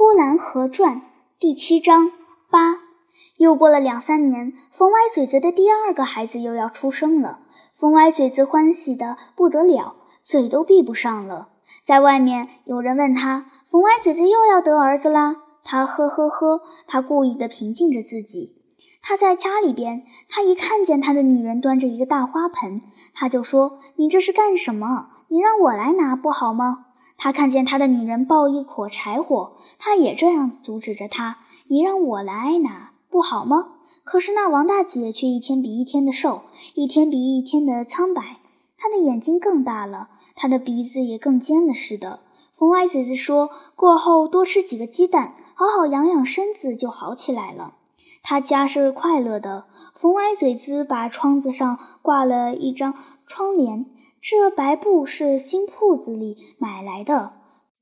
呼兰河传第七章八。又过了两三年，冯歪嘴子的第二个孩子又要出生了。冯歪嘴子欢喜的不得了，嘴都闭不上了。在外面有人问他：“冯歪嘴子又要得儿子啦？”他呵呵呵，他故意的平静着自己。他在家里边，他一看见他的女人端着一个大花盆，他就说：“你这是干什么？你让我来拿不好吗？”他看见他的女人抱一捆柴火，他也这样阻止着他：“你让我来拿不好吗？”可是那王大姐却一天比一天的瘦，一天比一天的苍白，她的眼睛更大了，她的鼻子也更尖了似的。冯歪嘴子说过后多吃几个鸡蛋，好好养养身子就好起来了。他家是快乐的。冯歪嘴子把窗子上挂了一张窗帘，这白布是新铺子里买来的。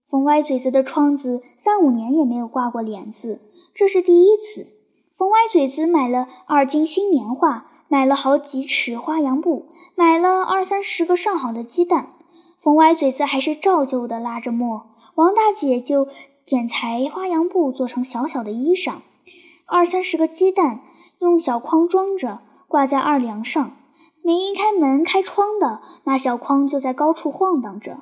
冯歪嘴子的窗子三五年也没有挂过帘子，这是第一次。冯歪嘴子买了二斤新棉花，买了好几尺花洋布，买了二三十个上好的鸡蛋。冯歪嘴子还是照旧的拉着磨，王大姐就剪裁花洋布做成小小的衣裳。二三十个鸡蛋用小筐装着，挂在二梁上。没一开门开窗的，那小筐就在高处晃荡着。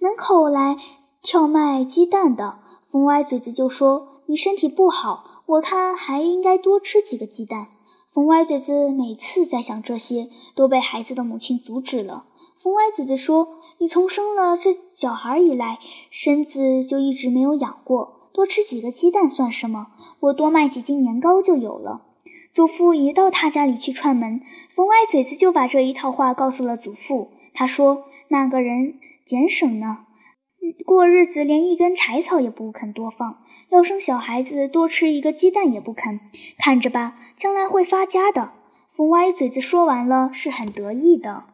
门口来跳卖鸡蛋的，冯歪嘴子就说：“你身体不好。”我看还应该多吃几个鸡蛋。冯歪嘴子每次在想这些，都被孩子的母亲阻止了。冯歪嘴子说：“你从生了这小孩以来，身子就一直没有养过，多吃几个鸡蛋算什么？我多卖几斤年糕就有了。”祖父一到他家里去串门，冯歪嘴子就把这一套话告诉了祖父。他说：“那个人俭省呢。”过日子连一根柴草也不肯多放，要生小孩子多吃一个鸡蛋也不肯。看着吧，将来会发家的。冯歪嘴子说完了，是很得意的。